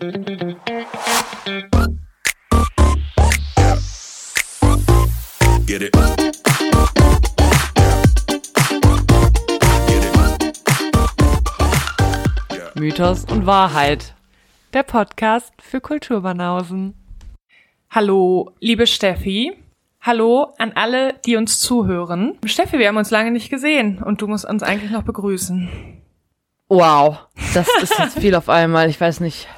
Get it. Mythos und Wahrheit. Der Podcast für Kulturbanausen. Hallo, liebe Steffi. Hallo an alle, die uns zuhören. Steffi, wir haben uns lange nicht gesehen und du musst uns eigentlich noch begrüßen. Wow, das ist jetzt viel auf einmal. Ich weiß nicht,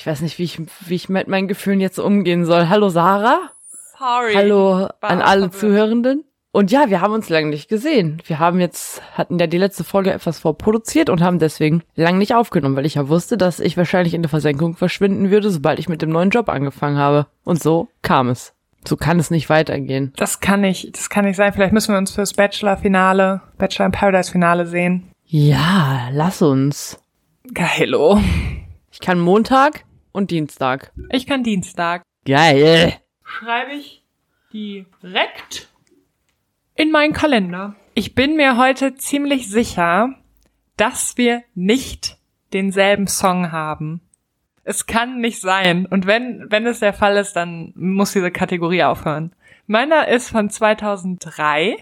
ich weiß nicht, wie ich, wie ich mit meinen Gefühlen jetzt umgehen soll. Hallo Sarah. Sorry. Hallo an alle. Zuhörenden. Und ja, wir haben uns lange nicht gesehen. Wir haben jetzt, hatten ja die letzte Folge etwas vorproduziert und haben deswegen lang nicht aufgenommen, weil ich ja wusste, dass ich wahrscheinlich in der Versenkung verschwinden würde, sobald ich mit dem neuen Job angefangen habe. Und so kam es. So kann es nicht weitergehen. Das kann nicht, das kann nicht sein. Vielleicht müssen wir uns fürs Bachelor-Finale, Bachelor in Paradise-Finale sehen. Ja, lass uns. Geilo. Ich kann Montag und Dienstag. Ich kann Dienstag. Geil. schreibe ich direkt in meinen Kalender. Ich bin mir heute ziemlich sicher, dass wir nicht denselben Song haben. Es kann nicht sein. Und wenn, wenn es der Fall ist, dann muss diese Kategorie aufhören. Meiner ist von 2003.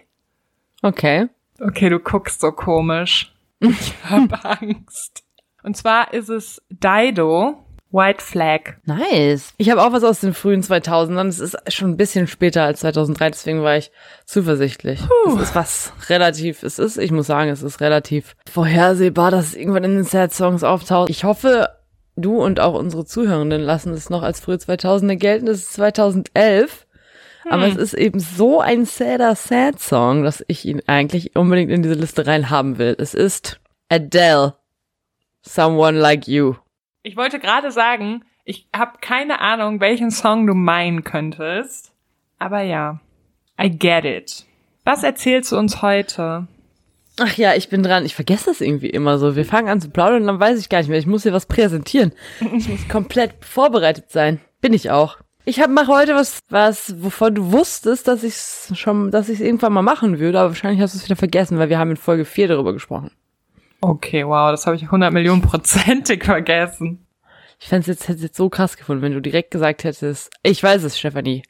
Okay. Okay, du guckst so komisch. Ich habe Angst. Und zwar ist es Dido, White Flag. Nice. Ich habe auch was aus den frühen 2000ern. Es ist schon ein bisschen später als 2003, deswegen war ich zuversichtlich. Es ist was relativ, es ist, ich muss sagen, es ist relativ vorhersehbar, dass es irgendwann in den Sad Songs auftaucht. Ich hoffe, du und auch unsere Zuhörenden lassen es noch als frühe 2000er gelten. Es ist 2011. Aber es ist eben so ein sadder Sad Song, dass ich ihn eigentlich unbedingt in diese Liste reinhaben will. Es ist Adele. Someone Like You. Ich wollte gerade sagen, ich habe keine Ahnung, welchen Song du meinen könntest. Aber ja, I get it. Was erzählst du uns heute? Ach ja, ich bin dran. Ich vergesse das irgendwie immer so. Wir fangen an zu plaudern und dann weiß ich gar nicht mehr. Ich muss hier was präsentieren. Ich muss komplett vorbereitet sein. Bin ich auch. Ich hab, mache heute was, was, wovon du wusstest, dass ich schon, dass ich es irgendwann mal machen würde, aber wahrscheinlich hast du es wieder vergessen, weil wir haben in Folge 4 darüber gesprochen. Okay, wow, das habe ich 100 Millionen prozentig vergessen. Ich fände es jetzt, hätte jetzt so krass gefunden, wenn du direkt gesagt hättest, ich weiß es, Stefanie.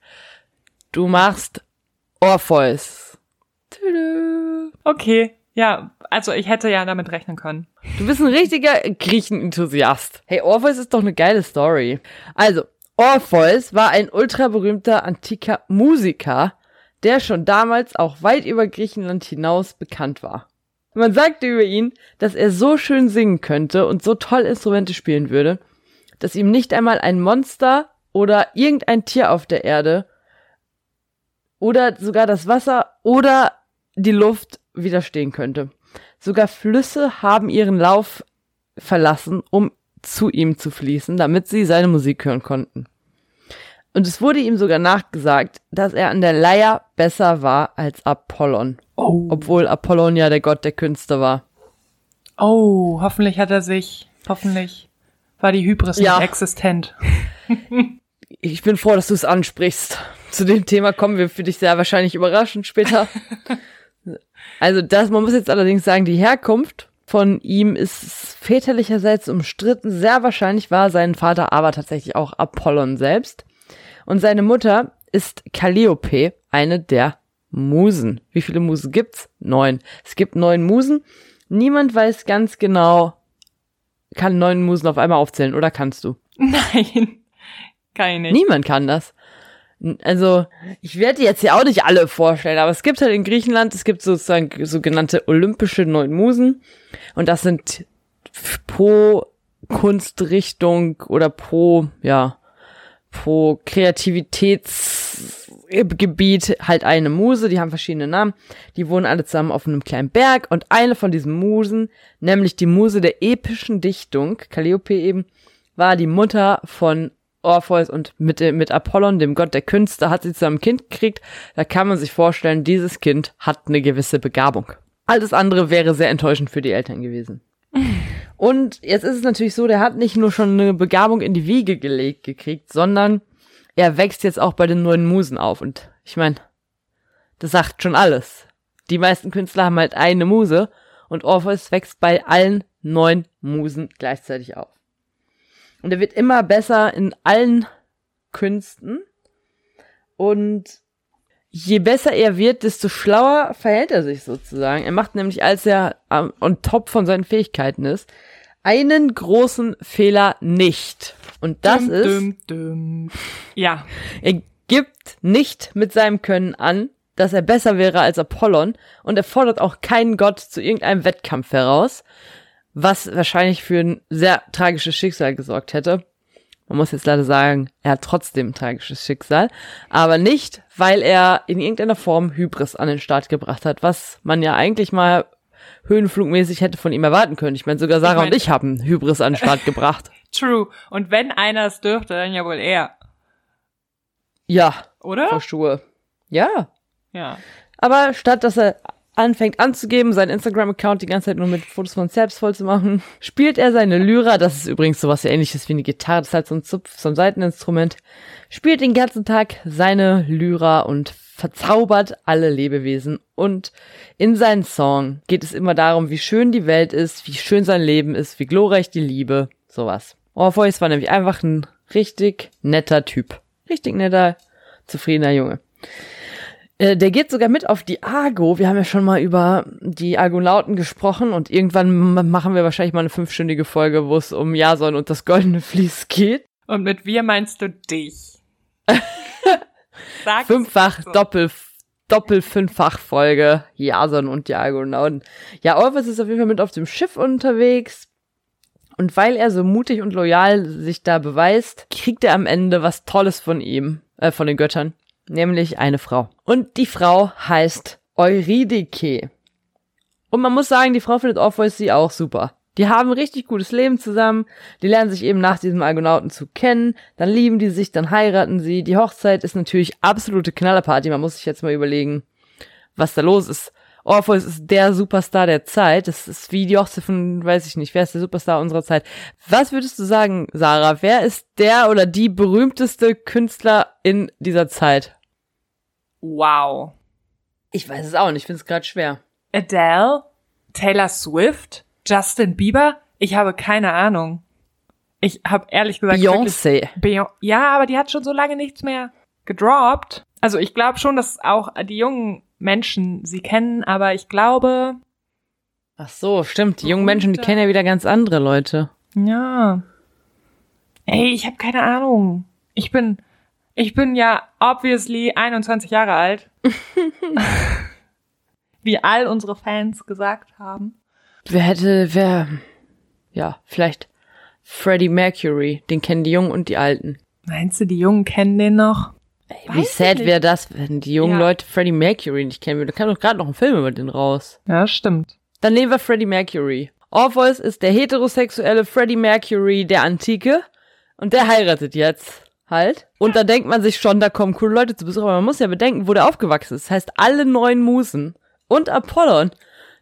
Du machst Orpheus. Tüdü. Okay, ja, also ich hätte ja damit rechnen können. Du bist ein richtiger Griechenenthusiast. Hey, Orpheus ist doch eine geile Story. Also, Orpheus war ein ultra berühmter antiker Musiker, der schon damals auch weit über Griechenland hinaus bekannt war. Man sagte über ihn, dass er so schön singen könnte und so toll Instrumente spielen würde, dass ihm nicht einmal ein Monster oder irgendein Tier auf der Erde oder sogar das Wasser oder die Luft widerstehen könnte. Sogar Flüsse haben ihren Lauf verlassen, um zu ihm zu fließen, damit sie seine Musik hören konnten. Und es wurde ihm sogar nachgesagt, dass er an der Leier besser war als Apollon, Oh. obwohl Apollon ja der Gott der Künste war. Oh, hoffentlich hat er sich, hoffentlich war die Hybris Ja. nicht existent. Ich bin froh, dass du es ansprichst. Zu dem Thema kommen wir für dich sehr wahrscheinlich überraschend später. also das, man muss jetzt allerdings sagen, die Herkunft von ihm ist väterlicherseits umstritten. Sehr wahrscheinlich war sein Vater aber tatsächlich auch Apollon selbst. Und seine Mutter ist Calliope, eine der Musen. Wie viele Musen gibt's? Neun. Es gibt neun Musen. Niemand weiß ganz genau, kann neun Musen auf einmal aufzählen, oder kannst du? Nein, kann ich nicht. Niemand kann das. Also, ich werde jetzt hier auch nicht alle vorstellen, aber es gibt halt in Griechenland, es gibt sozusagen sogenannte olympische neun Musen. Und das sind pro Kunstrichtung oder pro, ja, pro Kreativitätsgebiet halt eine Muse, die haben verschiedene Namen. Die wohnen alle zusammen auf einem kleinen Berg und eine von diesen Musen, nämlich die Muse der epischen Dichtung, Calliope eben, war die Mutter von Orpheus und mit, mit Apollon, dem Gott der Künste, hat sie zusammen ein Kind gekriegt. Da kann man sich vorstellen, dieses Kind hat eine gewisse Begabung. Alles andere wäre sehr enttäuschend für die Eltern gewesen. Und jetzt ist es natürlich so, der hat nicht nur schon eine Begabung in die Wiege gelegt gekriegt, sondern er wächst jetzt auch bei den neuen Musen auf. Und ich meine, das sagt schon alles. Die meisten Künstler haben halt eine Muse und Orpheus wächst bei allen neun Musen gleichzeitig auf. Und er wird immer besser in allen Künsten. Und je besser er wird, desto schlauer verhält er sich sozusagen. Er macht nämlich, als er on top von seinen Fähigkeiten ist, einen großen Fehler nicht. Und das dum, ist, Dum, dum. Ja. er gibt nicht mit seinem Können an, dass er besser wäre als Apollon und er fordert auch keinen Gott zu irgendeinem Wettkampf heraus, was wahrscheinlich für ein sehr tragisches Schicksal gesorgt hätte. Man muss jetzt leider sagen, er hat trotzdem ein tragisches Schicksal, aber nicht, weil er in irgendeiner Form Hybris an den Start gebracht hat, was man ja eigentlich mal höhenflugmäßig hätte von ihm erwarten können. Ich meine, sogar Sarah Ich mein- und ich haben Hybris an den Start gebracht. True. Und wenn einer es dürfte, dann ja wohl er. Ja, Oder? Verschwur. Ja, Ja. Aber statt dass er anfängt anzugeben, seinen Instagram-Account die ganze Zeit nur mit Fotos von selbst voll zu machen, spielt er seine Lyra, das ist übrigens sowas ähnliches wie eine Gitarre, das ist halt so ein Zupf, so ein Seiteninstrument, spielt den ganzen Tag seine Lyra und verzaubert alle Lebewesen. Und in seinen Song geht es immer darum, wie schön die Welt ist, wie schön sein Leben ist, wie glorreich die Liebe, sowas. Orpheus war nämlich einfach ein richtig netter Typ. Richtig netter, zufriedener Junge. Äh, Der geht sogar mit auf die Argo. Wir haben ja schon mal über die Argonauten gesprochen und irgendwann machen wir wahrscheinlich mal eine fünfstündige Folge, wo es um Jason und das goldene Vlies geht. Und mit wir meinst du dich. Sag Fünffach, so. Doppel, Doppel-Fünffach Folge. Jason und die Argonauten. Ja, Orpheus ist auf jeden Fall mit auf dem Schiff unterwegs. Und weil er so mutig und loyal sich da beweist, kriegt er am Ende was Tolles von ihm, äh, von den Göttern. Nämlich eine Frau. Und die Frau heißt Eurydike. Und man muss sagen, die Frau findet Orpheus sie auch super. Die haben ein richtig gutes Leben zusammen. Die lernen sich eben nach diesem Argonauten zu kennen. Dann lieben die sich, dann heiraten sie. Die Hochzeit ist natürlich absolute Knallerparty. Man muss sich jetzt mal überlegen, was da los ist. Orpheus ist der Superstar der Zeit. Das ist wie die Hochzeit von, weiß ich nicht, wer ist der Superstar unserer Zeit? Was würdest du sagen, Sarah? Wer ist der oder die berühmteste Künstler in dieser Zeit? Wow. Ich weiß es auch nicht. Ich finde es gerade schwer. Adele, Taylor Swift, Justin Bieber? Ich habe keine Ahnung. Ich habe ehrlich gesagt Beyoncé. Beyon ja, aber die hat schon so lange nichts mehr gedroppt. Also ich glaube schon, dass auch die jungen Menschen sie kennen, aber ich glaube, Ach so, stimmt. Die jungen Menschen, die kennen ja wieder ganz andere Leute. ja. Ey, ich habe keine Ahnung. Ich bin, ich bin ja obviously 21 Jahre alt. Wie all unsere Fans gesagt haben. Wer hätte, wer, ja, vielleicht Freddie Mercury. Den kennen die Jungen und die Alten. Meinst du, die Jungen kennen den noch? Wie Weiß ich sad wäre das, wenn die jungen Ja. Leute Freddie Mercury nicht kennen würden. Da kam doch gerade noch ein Film über den raus. Ja, stimmt. Dann nehmen wir Freddie Mercury. Orpheus ist der heterosexuelle Freddie Mercury der Antike und der heiratet jetzt halt. Und da denkt man sich schon, da kommen coole Leute zu Besuch, aber man muss ja bedenken, wo der aufgewachsen ist. Das heißt, alle neun Musen und Apollon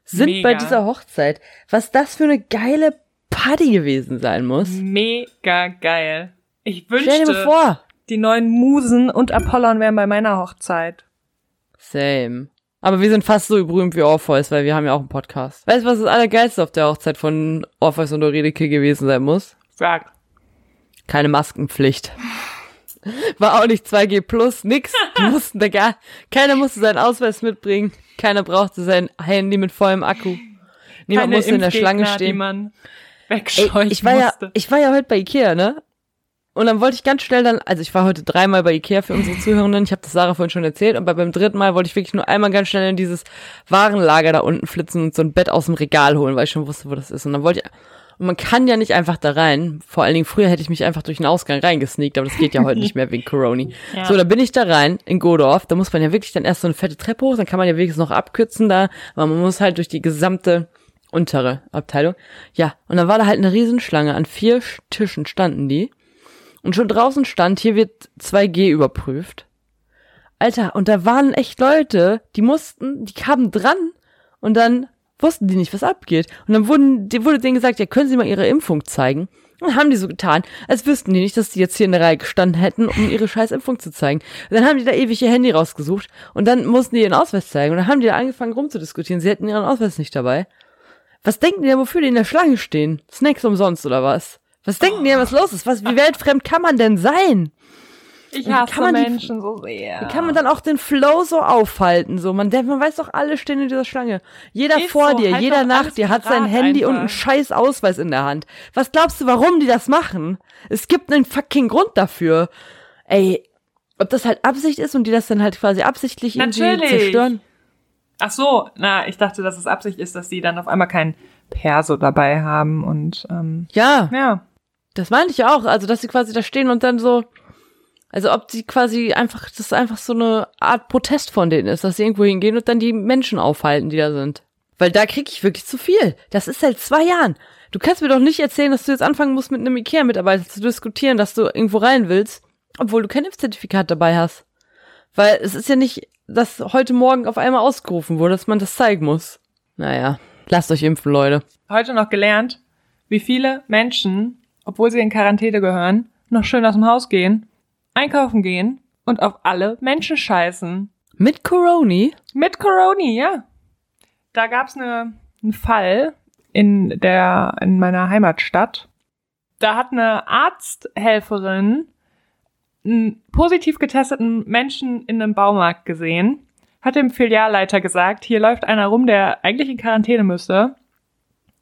sind Mega. bei dieser Hochzeit. Was das für eine geile Party gewesen sein muss. Mega geil. Ich Stell dir wünschte, mal vor. die neuen Musen und Apollon wären bei meiner Hochzeit. Same. Aber wir sind fast so berühmt wie Orpheus, weil wir haben ja auch einen Podcast. Weißt du, was das Allergeilste auf der Hochzeit von Orpheus und Eurydike gewesen sein muss? Sag. Keine Maskenpflicht. War auch nicht 2G plus, nix. Die mussten da gar, keiner musste seinen Ausweis mitbringen. Keiner brauchte sein Handy mit vollem Akku. Niemand Keine musste in der Schlange stehen. Ey, ich war ja, musste. ich war ja heute bei Ikea, ne? Und dann wollte ich ganz schnell dann, also ich war heute dreimal bei Ikea für unsere Zuhörenden, ich habe das Sarah vorhin schon erzählt, und bei, beim dritten Mal wollte ich wirklich nur einmal ganz schnell in dieses Warenlager da unten flitzen und so ein Bett aus dem Regal holen, weil ich schon wusste, wo das ist. Und dann wollte ich, und man kann ja nicht einfach da rein. Vor allen Dingen früher hätte ich mich einfach durch den Ausgang reingesneakt, aber das geht ja heute nicht mehr wegen Corona. Ja. So, da bin ich da rein in Godorf. Da muss man ja wirklich dann erst so eine fette Treppe hoch, dann kann man ja wenigstens noch abkürzen da, aber man muss halt durch die gesamte untere Abteilung. Ja, und dann war da halt eine Riesenschlange. An vier Sch- Tischen standen die. Und schon draußen stand, hier wird 2G überprüft. Alter, und da waren echt Leute, die mussten, die kamen dran und dann wussten die nicht, was abgeht. Und dann wurden, die wurde denen gesagt, ja, können Sie mal Ihre Impfung zeigen? Und haben die so getan, als wüssten die nicht, dass die jetzt hier in der Reihe gestanden hätten, um ihre scheiß Impfung zu zeigen. Und dann haben die da ewig ihr Handy rausgesucht und dann mussten die ihren Ausweis zeigen. Und dann haben die da angefangen rumzudiskutieren. Sie hätten ihren Ausweis nicht dabei. Was denken die denn, wofür die in der Schlange stehen? Snacks umsonst oder was? Was denken die, was los ist? Was, wie weltfremd kann man denn sein? Ich hasse kann man die- Menschen so sehr. Wie kann man dann auch den Flow so aufhalten? So, man, man weiß doch, alle stehen in dieser Schlange. Jeder Ist vor so, dir, halt jeder nach dir hat sein Handy und einfach. einen scheiß Ausweis in der Hand. Was glaubst du, warum die das machen? Es gibt einen fucking Grund dafür. Ey, ob das halt Absicht ist und die das dann halt quasi absichtlich irgendwie Natürlich. zerstören? Ach so, na, ich dachte, dass es Absicht ist, dass sie dann auf einmal kein Perso dabei haben und ähm, Ja, ja. das meinte ich auch. Also, dass sie quasi da stehen und dann so, also ob sie quasi einfach, das ist einfach so eine Art Protest von denen ist, dass sie irgendwo hingehen und dann die Menschen aufhalten, die da sind. Weil da krieg ich wirklich zu viel. Das ist seit zwei Jahren. Du kannst mir doch nicht erzählen, dass du jetzt anfangen musst, mit einem Ikea-Mitarbeiter zu diskutieren, dass du irgendwo rein willst, obwohl du kein Impfzertifikat dabei hast. Weil es ist ja nicht, dass heute Morgen auf einmal ausgerufen wurde, dass man das zeigen muss. Naja, lasst euch impfen, Leute. Heute noch gelernt, wie viele Menschen, obwohl sie in Quarantäne gehören, noch schön aus dem Haus gehen, einkaufen gehen und auf alle Menschen scheißen. Mit Coroni? Mit Coroni, ja. Da gab's ne, einen Fall in der in meiner Heimatstadt. Da hat eine Arzthelferin einen positiv getesteten Menschen in einem Baumarkt gesehen, hat dem Filialleiter gesagt, hier läuft einer rum, der eigentlich in Quarantäne müsste.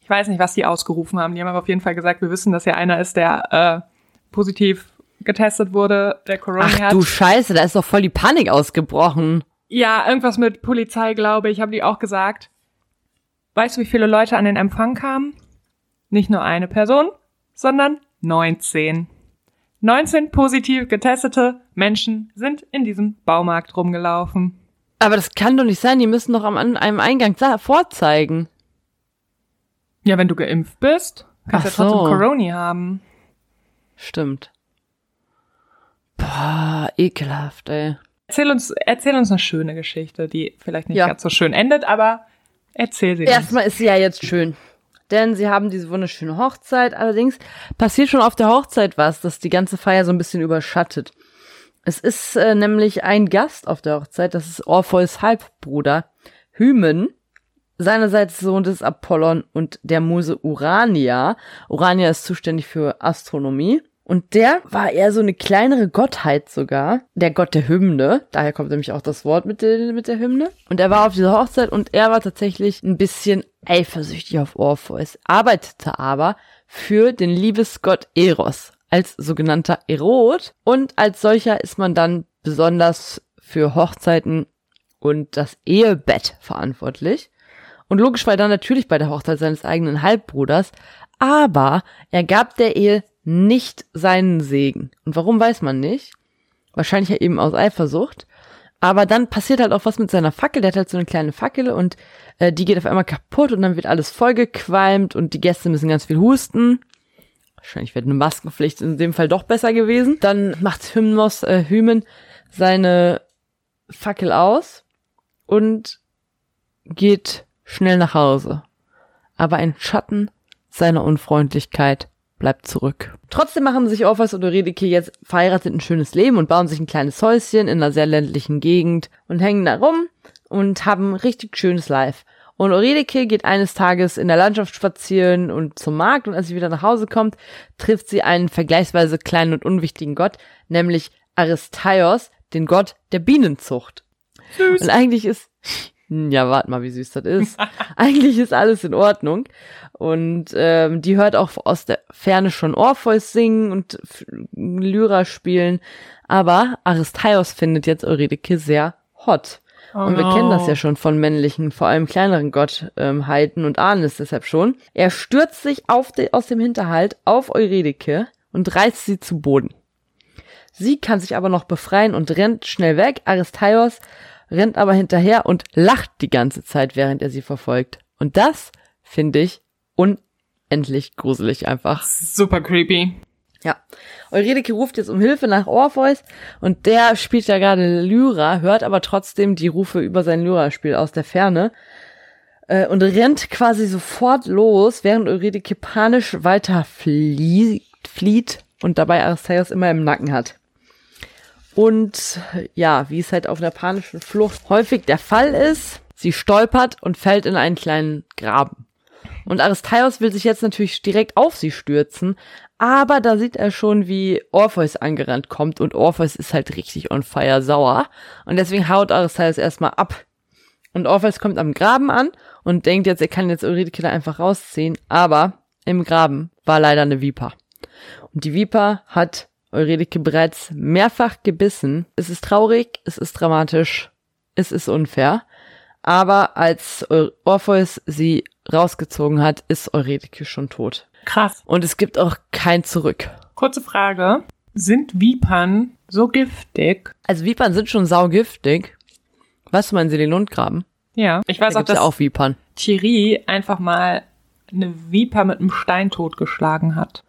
Ich weiß nicht, was die ausgerufen haben. Die haben aber auf jeden Fall gesagt, wir wissen, dass hier einer ist, der äh, positiv getestet wurde, der Corona Ach hat. du Scheiße, da ist doch voll die Panik ausgebrochen. Ja, irgendwas mit Polizei, glaube ich, haben die auch gesagt. Weißt du, wie viele Leute an den Empfang kamen? Nicht nur eine Person, sondern 19. 19 positiv getestete Menschen sind in diesem Baumarkt rumgelaufen. Aber das kann doch nicht sein, die müssen doch am an einem Eingang vorzeigen. Ja, wenn du geimpft bist, kannst du ja trotzdem. Corona haben. Stimmt. Boah, ekelhaft, ey. Erzähl uns, erzähl uns eine schöne Geschichte, die vielleicht nicht Ja. ganz so schön endet, aber erzähl sie uns. Erstmal ist sie ja jetzt schön. Denn sie haben diese wunderschöne Hochzeit. Allerdings passiert schon auf der Hochzeit was, das die ganze Feier so ein bisschen überschattet. Es ist äh, nämlich ein Gast auf der Hochzeit, das ist Orpheus Halbbruder, Hymen, seinerseits Sohn des Apollon und der Muse Urania. Urania ist zuständig für Astronomie. Und der war eher so eine kleinere Gottheit sogar, der Gott der Hymne. Daher kommt nämlich auch das Wort mit der, mit der Hymne. Und er war auf dieser Hochzeit und er war tatsächlich ein bisschen eifersüchtig auf Orpheus, arbeitete aber für den Liebesgott Eros als sogenannter Erot. Und als solcher ist man dann besonders für Hochzeiten und das Ehebett verantwortlich. Und logisch war er dann natürlich bei der Hochzeit seines eigenen Halbbruders, aber er gab der Ehe nicht seinen Segen. Und warum weiß man nicht? Wahrscheinlich ja eben aus Eifersucht. Aber dann passiert halt auch was mit seiner Fackel. Der hat halt so eine kleine Fackel und äh, die geht auf einmal kaputt und dann wird alles vollgequalmt und die Gäste müssen ganz viel husten. Wahrscheinlich wäre eine Maskenpflicht in dem Fall doch besser gewesen. Dann macht Hymnos, äh, Hymen seine Fackel aus und geht schnell nach Hause. Aber ein Schatten seiner Unfreundlichkeit bleibt zurück. Trotzdem machen sich Orpheus und Eurydike jetzt verheiratet ein schönes Leben und bauen sich ein kleines Häuschen in einer sehr ländlichen Gegend und hängen da rum und haben ein richtig schönes Life. Und Eurydike geht eines Tages in der Landschaft spazieren und zum Markt und als sie wieder nach Hause kommt, trifft sie einen vergleichsweise kleinen und unwichtigen Gott, nämlich Aristaios, den Gott der Bienenzucht. Süß. Und eigentlich ist, ja, warte mal, wie süß das ist. eigentlich ist alles in Ordnung. Und ähm, die hört auch aus der Ferne schon Orpheus singen und Lyra spielen. Aber Aristaios findet jetzt Eurydike sehr hot. Oh und wir no. kennen das ja schon von männlichen, vor allem kleineren Gottheiten und ahnen es deshalb schon. Er stürzt sich auf de, aus dem Hinterhalt auf Eurydike und reißt sie zu Boden. Sie kann sich aber noch befreien und rennt schnell weg. Aristaios rennt aber hinterher und lacht die ganze Zeit, während er sie verfolgt. Und das finde ich unendlich gruselig einfach. Super creepy. Ja. Eurydike ruft jetzt um Hilfe nach Orpheus und der spielt ja gerade Lyra, hört aber trotzdem die Rufe über sein Lyra-Spiel aus der Ferne äh, und rennt quasi sofort los, während Eurydike panisch weiter flieht, flieht und dabei Aristaios immer im Nacken hat. Und ja, wie es halt auf einer panischen Flucht häufig der Fall ist, sie stolpert und fällt in einen kleinen Graben. Und Aristaios will sich jetzt natürlich direkt auf sie stürzen, aber da sieht er schon, wie Orpheus angerannt kommt und Orpheus ist halt richtig on fire sauer. Und deswegen haut Aristaios erstmal ab. Und Orpheus kommt am Graben an und denkt jetzt, er kann jetzt Eurydike da einfach rausziehen, aber im Graben war leider eine Viper. Und die Viper hat Eurydike bereits mehrfach gebissen. Es ist traurig, es ist dramatisch, es ist unfair. Aber als Orpheus sie rausgezogen hat, ist Eurydike schon tot. Krass. Und es gibt auch kein Zurück. Kurze Frage. Sind Vipern so giftig? Also Vipern sind schon saugiftig. Weißt du, meinen sie den Lundgraben? Ja. Ich weiß Da auch, dass ja auch Vipern. Thierry einfach mal eine Viper mit einem Stein totgeschlagen hat.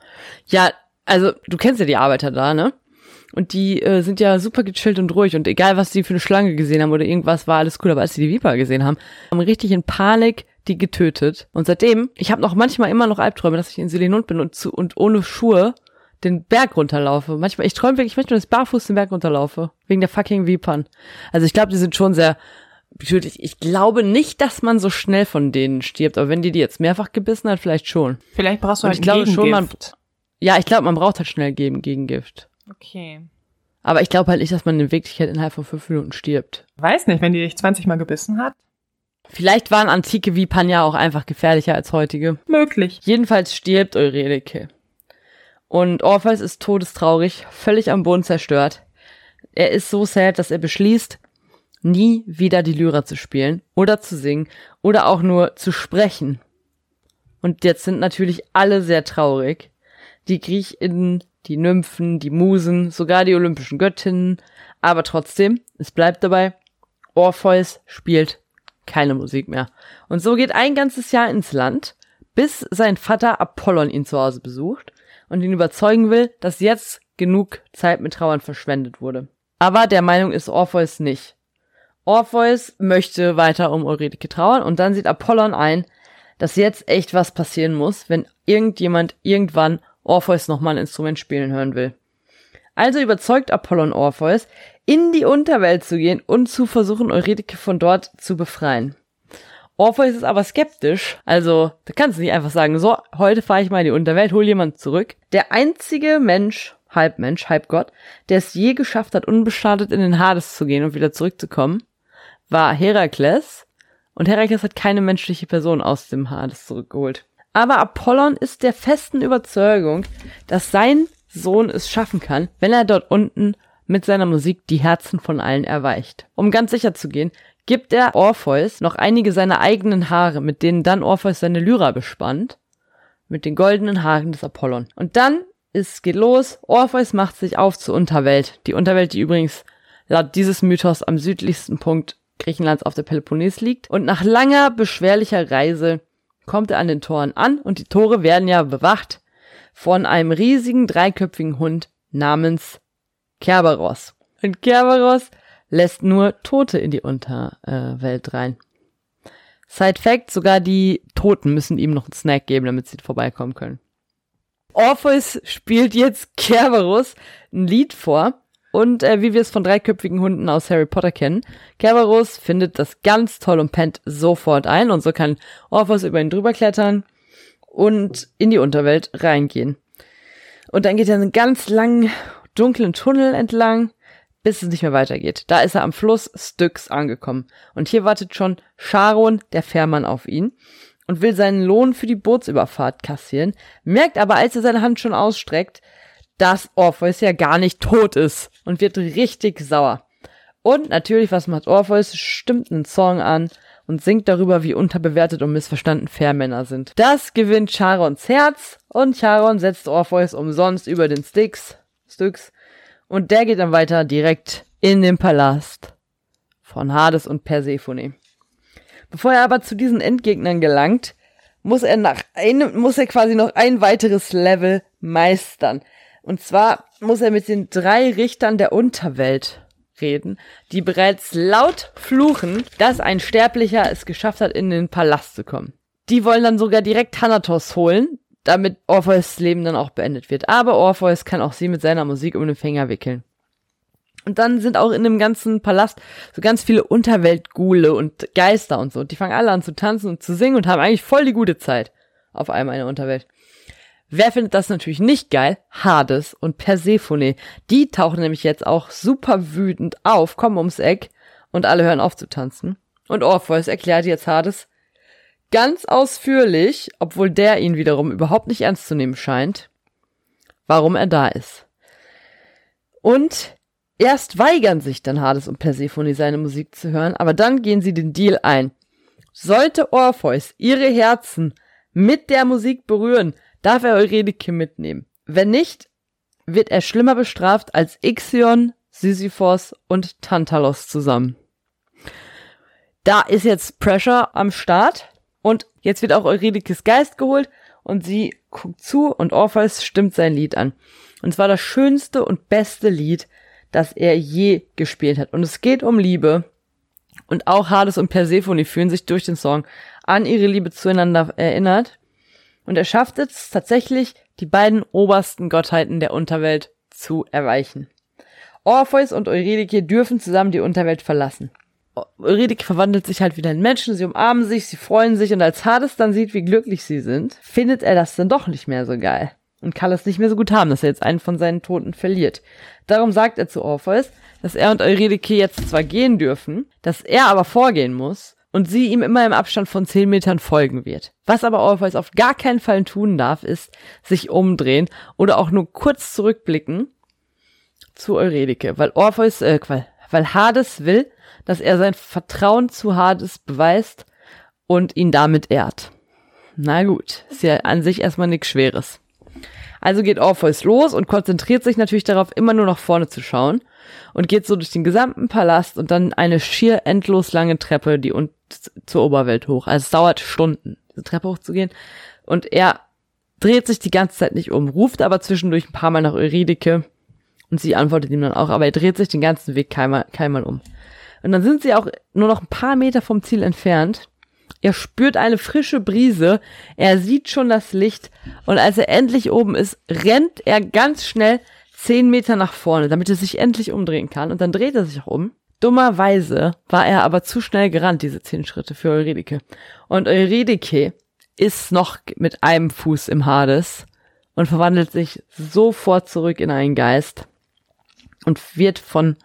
Ja, also du kennst ja die Arbeiter da, ne? Und die äh, sind ja super gechillt und ruhig und egal, was sie für eine Schlange gesehen haben oder irgendwas, war alles cool. Aber als sie die Viper gesehen haben, haben richtig in Panik die getötet. Und seitdem, ich habe noch manchmal immer noch Albträume, dass ich in Selenund bin und, zu, und ohne Schuhe den Berg runterlaufe. Manchmal, ich träume wirklich manchmal, dass ich barfuß den Berg runterlaufe. Wegen der fucking Vipern. Also ich glaube, die sind schon sehr tödlich. Ich glaube nicht, dass man so schnell von denen stirbt. Aber wenn die die jetzt mehrfach gebissen hat, vielleicht schon. Vielleicht brauchst du Und halt ich glaube schon, man-. Ja, ich glaube, man braucht halt schnell geben gegen Gift. Okay. Aber ich glaube halt nicht, dass man in Wirklichkeit innerhalb von fünf Minuten stirbt. Weiß nicht, wenn die dich 20 Mal gebissen hat. Vielleicht waren antike Vipern ja auch einfach gefährlicher als heutige. Möglich. Jedenfalls stirbt Eurydike. Und Orpheus ist todestraurig, völlig am Boden zerstört. Er ist so sad, dass er beschließt, nie wieder die Lyra zu spielen oder zu singen oder auch nur zu sprechen. Und jetzt sind natürlich alle sehr traurig. Die Griechinnen, die Nymphen, die Musen, sogar die olympischen Göttinnen. Aber trotzdem, es bleibt dabei, Orpheus spielt keine Musik mehr. Und so geht ein ganzes Jahr ins Land, bis sein Vater Apollon ihn zu Hause besucht und ihn überzeugen will, dass jetzt genug Zeit mit Trauern verschwendet wurde. Aber der Meinung ist Orpheus nicht. Orpheus möchte weiter um Eurydike trauern und dann sieht Apollon ein, dass jetzt echt was passieren muss, wenn irgendjemand irgendwann Orpheus nochmal ein Instrument spielen hören will. Also überzeugt Apollon Orpheus, in die Unterwelt zu gehen und zu versuchen, Eurydike von dort zu befreien. Orpheus ist aber skeptisch, also da kannst du nicht einfach sagen, so, heute fahre ich mal in die Unterwelt, hol jemand zurück. Der einzige Mensch, Halbmensch, Halbgott, der es je geschafft hat, unbeschadet in den Hades zu gehen und wieder zurückzukommen, war Herakles. Und Herakles hat keine menschliche Person aus dem Hades zurückgeholt. Aber Apollon ist der festen Überzeugung, dass sein Sohn es schaffen kann, wenn er dort unten mit seiner Musik die Herzen von allen erweicht. Um ganz sicher zu gehen, gibt er Orpheus noch einige seiner eigenen Haare, mit denen dann Orpheus seine Lyra bespannt, mit den goldenen Haaren des Apollon. Und dann ist, geht los, Orpheus macht sich auf zur Unterwelt. Die Unterwelt, die übrigens laut dieses Mythos am südlichsten Punkt Griechenlands auf der Peloponnes liegt. Und nach langer, beschwerlicher Reise kommt er an den Toren an und die Tore werden ja bewacht von einem riesigen dreiköpfigen Hund namens Kerberos. Und Kerberos lässt nur Tote in die Unterwelt rein. Side Fact, sogar die Toten müssen ihm noch einen Snack geben, damit sie vorbeikommen können. Orpheus spielt jetzt Kerberos ein Lied vor und äh, wie wir es von dreiköpfigen Hunden aus Harry Potter kennen, Kerberos findet das ganz toll und pennt sofort ein und so kann Orpheus über ihn drüber klettern und in die Unterwelt reingehen. Und dann geht er einen ganz langen, dunklen Tunnel entlang, bis es nicht mehr weitergeht. Da ist er am Fluss Styx angekommen. Und hier wartet schon Charon, der Fährmann, auf ihn und will seinen Lohn für die Bootsüberfahrt kassieren, merkt aber, als er seine Hand schon ausstreckt, dass Orpheus ja gar nicht tot ist und wird richtig sauer. Und natürlich, was macht Orpheus? Stimmt einen Song an und singt darüber, wie unterbewertet und missverstanden Fährmänner sind. Das gewinnt Charons Herz und Charon setzt Orpheus umsonst über den Styx, Styx und der geht dann weiter direkt in den Palast von Hades und Persephone. Bevor er aber zu diesen Endgegnern gelangt, muss er nach einem, muss er quasi noch ein weiteres Level meistern. Und zwar muss er mit den drei Richtern der Unterwelt reden, die bereits laut fluchen, dass ein Sterblicher es geschafft hat, in den Palast zu kommen. Die wollen dann sogar direkt Thanatos holen, damit Orpheus Leben dann auch beendet wird. Aber Orpheus kann auch sie mit seiner Musik um den Finger wickeln. Und dann sind auch in dem ganzen Palast so ganz viele Unterweltgule und Geister und so. Und die fangen alle an zu tanzen und zu singen und haben eigentlich voll die gute Zeit. auf einmal in der Unterwelt. Wer findet das natürlich nicht geil? Hades und Persephone. Die tauchen nämlich jetzt auch super wütend auf, kommen ums Eck und alle hören auf zu tanzen. Und Orpheus erklärt jetzt Hades ganz ausführlich, obwohl der ihn wiederum überhaupt nicht ernst zu nehmen scheint, warum er da ist. Und erst weigern sich dann Hades und Persephone seine Musik zu hören, aber dann gehen sie den Deal ein. Sollte Orpheus ihre Herzen mit der Musik berühren, darf er Eurydike mitnehmen. Wenn nicht, wird er schlimmer bestraft als Ixion, Sisyphos und Tantalos zusammen. Da ist jetzt Pressure am Start und jetzt wird auch Eurydikes Geist geholt und sie guckt zu und Orpheus stimmt sein Lied an. Und zwar das schönste und beste Lied, das er je gespielt hat. Und es geht um Liebe. Und auch Hades und Persephone fühlen sich durch den Song an ihre Liebe zueinander erinnert. Und er schafft es tatsächlich, die beiden obersten Gottheiten der Unterwelt zu erreichen. Orpheus und Eurydike dürfen zusammen die Unterwelt verlassen. Eurydike verwandelt sich halt wieder in Menschen, sie umarmen sich, sie freuen sich und als Hades dann sieht, wie glücklich sie sind, findet er das dann doch nicht mehr so geil und kann es nicht mehr so gut haben, dass er jetzt einen von seinen Toten verliert. Darum sagt er zu Orpheus, dass er und Eurydike jetzt zwar gehen dürfen, dass er aber vorgehen muss und sie ihm immer im Abstand von zehn Metern folgen wird. Was aber Orpheus auf gar keinen Fall tun darf, ist sich umdrehen oder auch nur kurz zurückblicken zu Eurydike, weil Orpheus, äh, weil, weil Hades will, dass er sein Vertrauen zu Hades beweist und ihn damit ehrt. Na gut, ist ja an sich erstmal nichts Schweres. Also geht Orpheus los und konzentriert sich natürlich darauf, immer nur nach vorne zu schauen und geht so durch den gesamten Palast und dann eine schier endlos lange Treppe, die un zur Oberwelt hoch. Also es dauert Stunden, diese Treppe hochzugehen. Und er dreht sich die ganze Zeit nicht um, ruft aber zwischendurch ein paar Mal nach Eurydike und sie antwortet ihm dann auch, aber er dreht sich den ganzen Weg keinmal, keinmal um. Und dann sind sie auch nur noch ein paar Meter vom Ziel entfernt. Er spürt eine frische Brise, er sieht schon das Licht und als er endlich oben ist, rennt er ganz schnell zehn Meter nach vorne, damit er sich endlich umdrehen kann und dann dreht er sich auch um Dummerweise war er aber zu schnell gerannt, diese zehn Schritte für Eurydike. Und Eurydike ist noch mit einem Fuß im Hades und verwandelt sich sofort zurück in einen Geist und wird von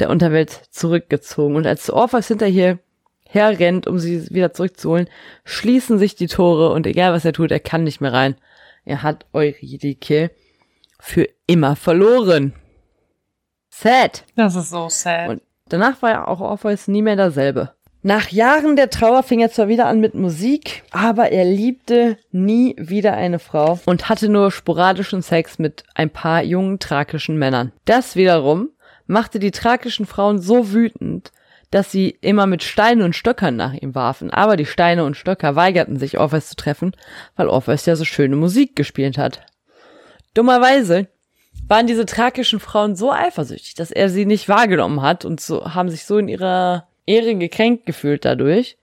der Unterwelt zurückgezogen. Und als Orpheus hinterher herrennt, um sie wieder zurückzuholen, schließen sich die Tore und egal was er tut, er kann nicht mehr rein. Er hat Eurydike für immer verloren. Sad. Das ist so sad. Und Danach war ja auch Orpheus nie mehr derselbe. Nach Jahren der Trauer fing er zwar wieder an mit Musik, aber er liebte nie wieder eine Frau und hatte nur sporadischen Sex mit ein paar jungen thrakischen Männern. Das wiederum machte die thrakischen Frauen so wütend, dass sie immer mit Steinen und Stöckern nach ihm warfen, aber die Steine und Stöcker weigerten sich, Orpheus zu treffen, weil Orpheus ja so schöne Musik gespielt hat. Dummerweise waren diese thrakischen Frauen so eifersüchtig, dass er sie nicht wahrgenommen hat und so haben sich so in ihrer Ehre gekränkt gefühlt dadurch.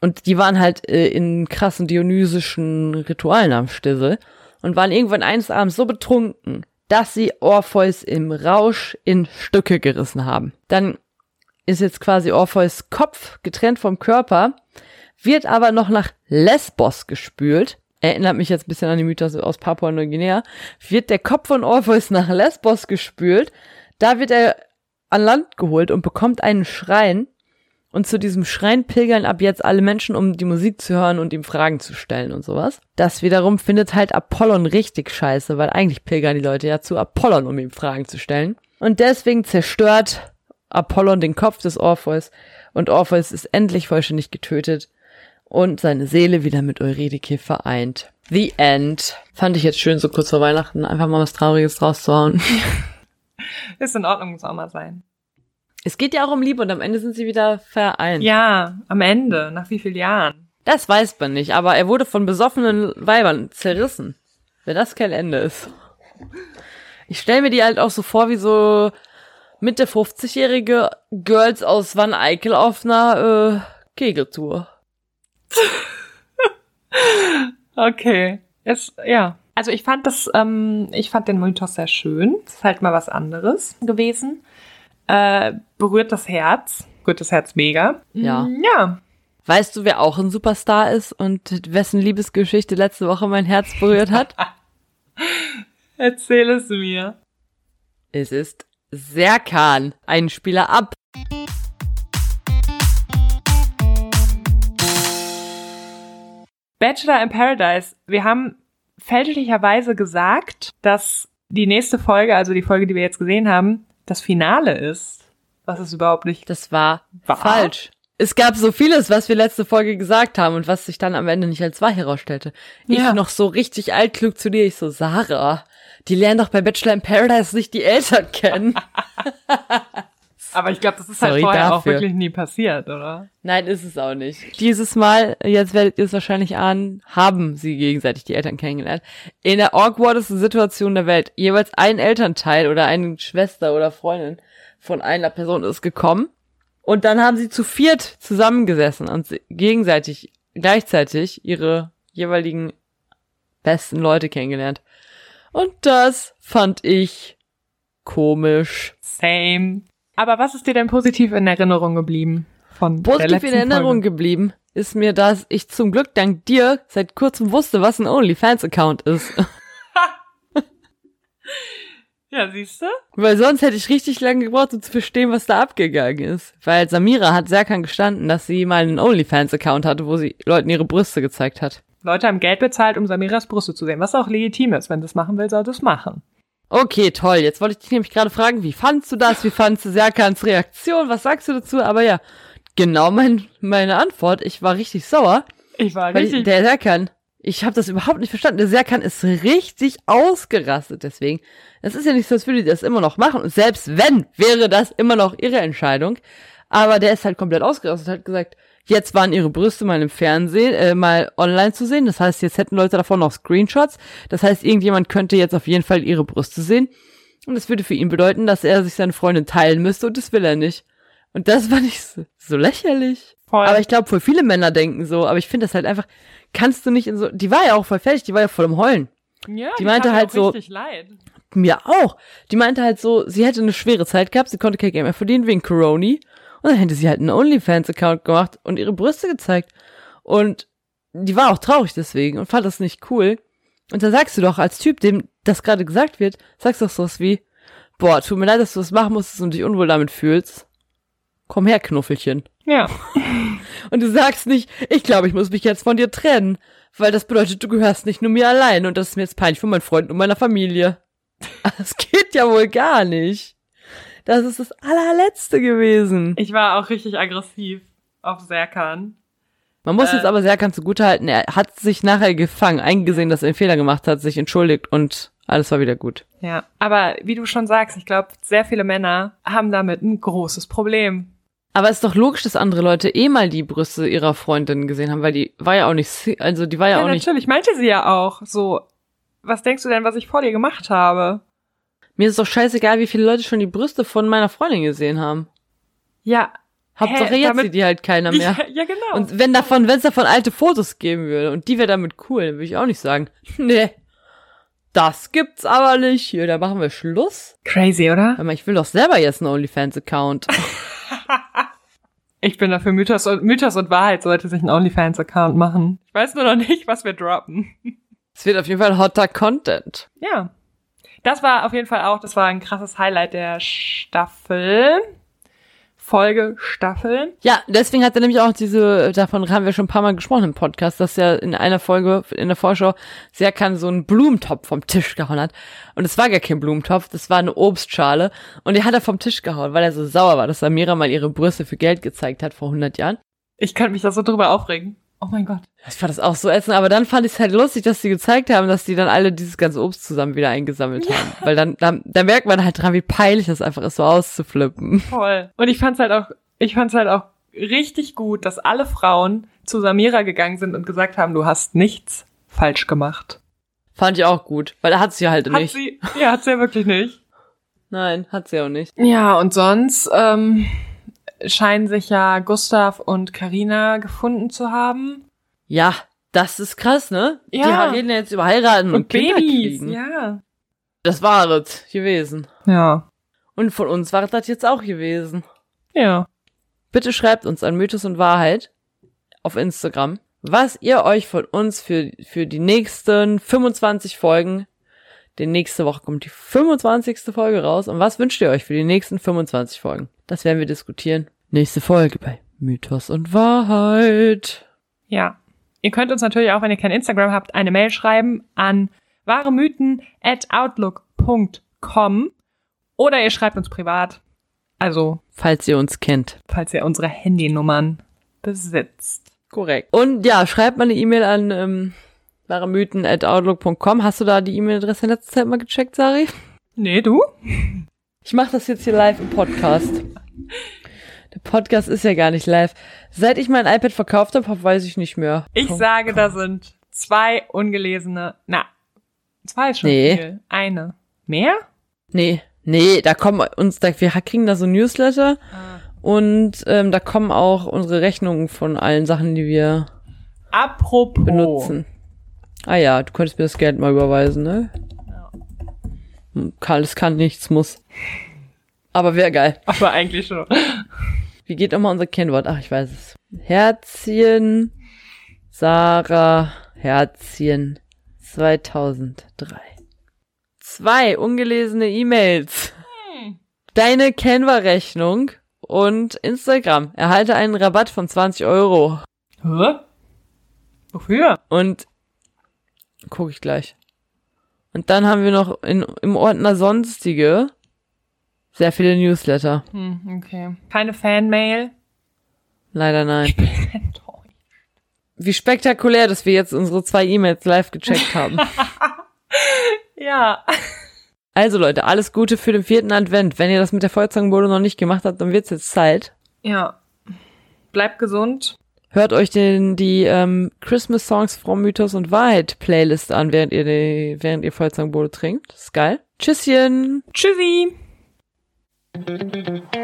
Und die waren halt äh, in krassen dionysischen Ritualen am Stissel und waren irgendwann eines Abends so betrunken, dass sie Orpheus im Rausch in Stücke gerissen haben. Dann ist jetzt quasi Orpheus Kopf getrennt vom Körper, wird aber noch nach Lesbos gespült erinnert mich jetzt ein bisschen an die Mythos aus Papua-Neuguinea, wird der Kopf von Orpheus nach Lesbos gespült. Da wird er an Land geholt und bekommt einen Schrein. Und zu diesem Schrein pilgern ab jetzt alle Menschen, um die Musik zu hören und ihm Fragen zu stellen und sowas. Das wiederum findet halt Apollon richtig scheiße, weil eigentlich pilgern die Leute ja zu Apollon, um ihm Fragen zu stellen. Und deswegen zerstört Apollon den Kopf des Orpheus und Orpheus ist endlich vollständig getötet und seine Seele wieder mit Eurydike vereint. The End. Fand ich jetzt schön, so kurz vor Weihnachten einfach mal was Trauriges rauszuhauen. Ist in Ordnung, muss auch mal sein. Es geht ja auch um Liebe und am Ende sind sie wieder vereint. Ja, am Ende. Nach wie vielen Jahren? Das weiß man nicht, aber er wurde von besoffenen Weibern zerrissen. Wenn das kein Ende ist. Ich stelle mir die halt auch so vor wie so Mitte 50-jährige Girls aus Van Eyck auf einer äh, Kegeltour. okay. Es, ja. Also ich fand das, ähm, ich fand den Mythos sehr schön. Das ist halt mal was anderes gewesen. Äh, berührt das Herz. Berührt das Herz mega. Ja. Mm, ja. Weißt du, wer auch ein Superstar ist und wessen Liebesgeschichte letzte Woche mein Herz berührt hat? Erzähl es mir. es ist Serkan, ein Spieler ab. Bachelor in Paradise. Wir haben fälschlicherweise gesagt, dass die nächste Folge, also die Folge, die wir jetzt gesehen haben, das Finale ist. Was ist überhaupt nicht. Das war Wahr? falsch. Es gab so vieles, was wir letzte Folge gesagt haben und was sich dann am Ende nicht als wahr herausstellte. Ich Ja. noch so richtig altklug zu dir, ich so, Sarah, die lernen doch bei Bachelor in Paradise nicht die Eltern kennen. Aber ich glaube, das ist halt Sorry vorher auch dafür. wirklich nie passiert, oder? Nein, ist es auch nicht. Dieses Mal, jetzt werdet ihr es wahrscheinlich ahnen, haben sie gegenseitig die Eltern kennengelernt. In der awkwardesten Situation der Welt. Jeweils ein Elternteil oder eine Schwester oder Freundin von einer Person ist gekommen. Und dann haben sie zu viert zusammengesessen und gegenseitig, gleichzeitig ihre jeweiligen besten Leute kennengelernt. Und das fand ich komisch. Same. Aber was ist dir denn positiv in Erinnerung geblieben? Von Positiv in Erinnerung Folge? geblieben ist mir, dass ich zum Glück dank dir seit kurzem wusste, was ein OnlyFans-Account ist. Ja, siehst du? Weil sonst hätte ich richtig lange gebraucht, um zu verstehen, was da abgegangen ist. Weil Samira hat Serkan gestanden, dass sie mal einen OnlyFans-Account hatte, wo sie Leuten ihre Brüste gezeigt hat. Leute haben Geld bezahlt, um Samiras Brüste zu sehen, was auch legitim ist. Wenn das machen will, soll das machen. Okay, toll. Jetzt wollte ich dich nämlich gerade fragen, wie fandst du das? Wie fandst du Serkans Reaktion? Was sagst du dazu? Aber ja, genau mein, meine Antwort. Ich war richtig sauer. Ich war Weil richtig. der Serkan, ich habe das überhaupt nicht verstanden. Der Serkan ist richtig ausgerastet deswegen. Es ist ja nicht so, als würde die das immer noch machen. Und selbst wenn, wäre das immer noch ihre Entscheidung. Aber der ist halt komplett ausgerastet und hat gesagt, jetzt waren ihre Brüste mal im Fernsehen, äh, mal online zu sehen. Das heißt, jetzt hätten Leute davon noch Screenshots. Das heißt, irgendjemand könnte jetzt auf jeden Fall ihre Brüste sehen. Und das würde für ihn bedeuten, dass er sich seine Freundin teilen müsste und das will er nicht. Und das war nicht so, so lächerlich. Voll. Aber ich glaube, voll viele Männer denken so, aber ich finde das halt einfach, kannst du nicht in so, die war ja auch voll fertig, die war ja voll im Heulen. ja, die meinte tat mir halt auch so- Richtig leid. Mir auch. Die meinte halt so, sie hätte eine schwere Zeit gehabt, sie konnte kein Geld mehr verdienen wegen Corona. Und dann hätte sie halt einen OnlyFans-Account gemacht und ihre Brüste gezeigt. Und die war auch traurig deswegen und fand das nicht cool. Und da sagst du doch als Typ, dem das gerade gesagt wird, sagst du doch sowas wie, boah, tut mir leid, dass du das machen musstest und dich unwohl damit fühlst. Komm her, Knuffelchen. Ja. Und du sagst nicht, ich glaube, ich muss mich jetzt von dir trennen, weil das bedeutet, du gehörst nicht nur mir allein und das ist mir jetzt peinlich für meinen Freund und meiner Familie. Das geht ja wohl gar nicht. Das ist das allerletzte gewesen. Ich war auch richtig aggressiv auf Serkan. Man muss Äh. jetzt aber Serkan zugutehalten, er hat sich nachher gefangen, eingesehen, dass er einen Fehler gemacht hat, sich entschuldigt und alles war wieder gut. Ja. Aber wie du schon sagst, ich glaube, sehr viele Männer haben damit ein großes Problem. Aber es ist doch logisch, dass andere Leute eh mal die Brüste ihrer Freundin gesehen haben, weil die war ja auch nicht, also die war ja, Ja, auch nicht, natürlich, meinte sie ja auch so. Was denkst du denn, was ich vor dir gemacht habe? Mir ist doch scheißegal, wie viele Leute schon die Brüste von meiner Freundin gesehen haben. Ja. Hauptsache Hä, jetzt damit- sieht die halt keiner mehr. Ja, ja genau. Und wenn davon, wenn es davon alte Fotos geben würde und die wäre damit cool, dann würde ich auch nicht sagen, nee, das gibt's aber nicht. Hier, da machen wir Schluss. Crazy, oder? Mal, ich will doch selber jetzt einen OnlyFans-Account. Ich bin dafür Mythos und, Mythos und Wahrheit sollte sich einen OnlyFans-Account machen. Ich weiß nur noch nicht, was wir droppen. Es wird auf jeden Fall hotter Content. Ja. Das war auf jeden Fall auch, das war ein krasses Highlight der Staffel. Folge Staffel. Ja, deswegen hat er nämlich auch diese, davon haben wir schon ein paar Mal gesprochen im Podcast, dass er in einer Folge, in der Vorschau, Serkan so einen Blumentopf vom Tisch gehauen hat. Und es war gar kein Blumentopf, das war eine Obstschale. Und die hat er vom Tisch gehauen, weil er so sauer war, dass Samira mal ihre Brüste für Geld gezeigt hat vor 100 Jahren. Ich könnte mich da so drüber aufregen. Oh mein Gott. Ich fand das auch so ätzend, aber dann fand ich es halt lustig, dass die gezeigt haben, dass die dann alle dieses ganze Obst zusammen wieder eingesammelt haben. Weil dann, dann, dann merkt man halt dran, wie peinlich das einfach ist, so auszuflippen. Voll. Und ich fand's halt auch, ich fand's halt auch richtig gut, dass alle Frauen zu Samira gegangen sind und gesagt haben, du hast nichts falsch gemacht. Fand ich auch gut, weil er hat sie halt Hat nicht. sie, ja, hat sie ja wirklich nicht. Nein, hat sie auch nicht. Ja, und sonst ähm, scheinen sich ja Gustav und Karina gefunden zu haben. Ja, das ist krass, ne? Ja. Die reden ja jetzt über heiraten und, Und, Kinder Babys, kriegen. ja. Das war es gewesen. Ja. Und von uns war das jetzt auch gewesen. Ja. Bitte schreibt uns an Mythos und Wahrheit auf Instagram, was ihr euch von uns für, für die nächsten 25 Folgen, denn nächste Woche kommt die 25. Folge raus. Und was wünscht ihr euch für die nächsten 25 Folgen? Das werden wir diskutieren. Nächste Folge bei Mythos und Wahrheit. Ja. Ihr könnt uns natürlich auch, wenn ihr kein Instagram habt, eine Mail schreiben an wahremythen at outlook.com oder ihr schreibt uns privat. Also, Falls ihr uns kennt. falls ihr unsere Handynummern besitzt. Korrekt. Und ja, schreibt mal eine E-Mail an ähm, wahremythen.outlook.com. Hast du da die E-Mail-Adresse in letzter Zeit mal gecheckt, Sari? Nee, du? Ich mache das jetzt hier live im Podcast. Der Podcast ist ja gar nicht live. Seit ich mein iPad verkauft habe, weiß ich nicht mehr. Ich Komm. sage, da sind zwei ungelesene, na, zwei ist schon Nee. viel. Eine. Mehr? Nee, nee, da kommen uns, da, wir kriegen da so Newsletter Ah. und ähm, da kommen auch unsere Rechnungen von allen Sachen, die wir Apropos. benutzen. Ah ja, du könntest mir das Geld mal überweisen, ne? Hm, Karl, es kann nichts, muss. Aber wäre geil. Aber eigentlich schon. Wie geht nochmal unser Kennwort? Ach, ich weiß es. Herzchen, Sarah, Herzchen, 2003. Zwei ungelesene E-Mails. Deine Canva-Rechnung und Instagram. Erhalte einen Rabatt von 20 Euro. Hä? Wofür? Und gucke ich gleich. Und dann haben wir noch in, im Ordner Sonstige sehr viele Newsletter. Hm, okay. Keine Fanmail. Leider nein. Enttäuscht. Wie spektakulär, dass wir jetzt unsere zwei E-Mails live gecheckt haben. Ja. Also Leute, alles Gute für den vierten Advent. Wenn ihr das mit der Feuerzangenbowle noch nicht gemacht habt, dann wird's jetzt Zeit. Ja. Bleibt gesund. Hört euch den, die ähm, Christmas Songs from Mythos und Wahrheit Playlist an, während ihr die, während ihr Feuerzangenbowle trinkt. Das ist geil. Tschüsschen. Tschüssi. Thank you.